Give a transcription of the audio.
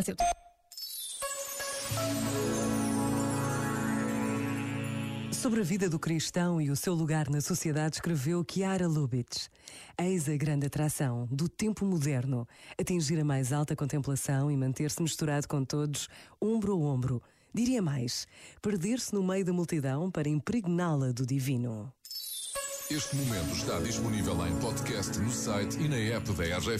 farmacêutico. Sobre a vida do cristão e o seu lugar na sociedade, escreveu Chiara Lubitsch. Eis a grande atração do tempo moderno: atingir a mais alta contemplação e manter-se misturado com todos, ombro a ombro. Diria mais: perder-se no meio da multidão para impregná-la do divino. Este momento está disponível em podcast no site e na app da RGF.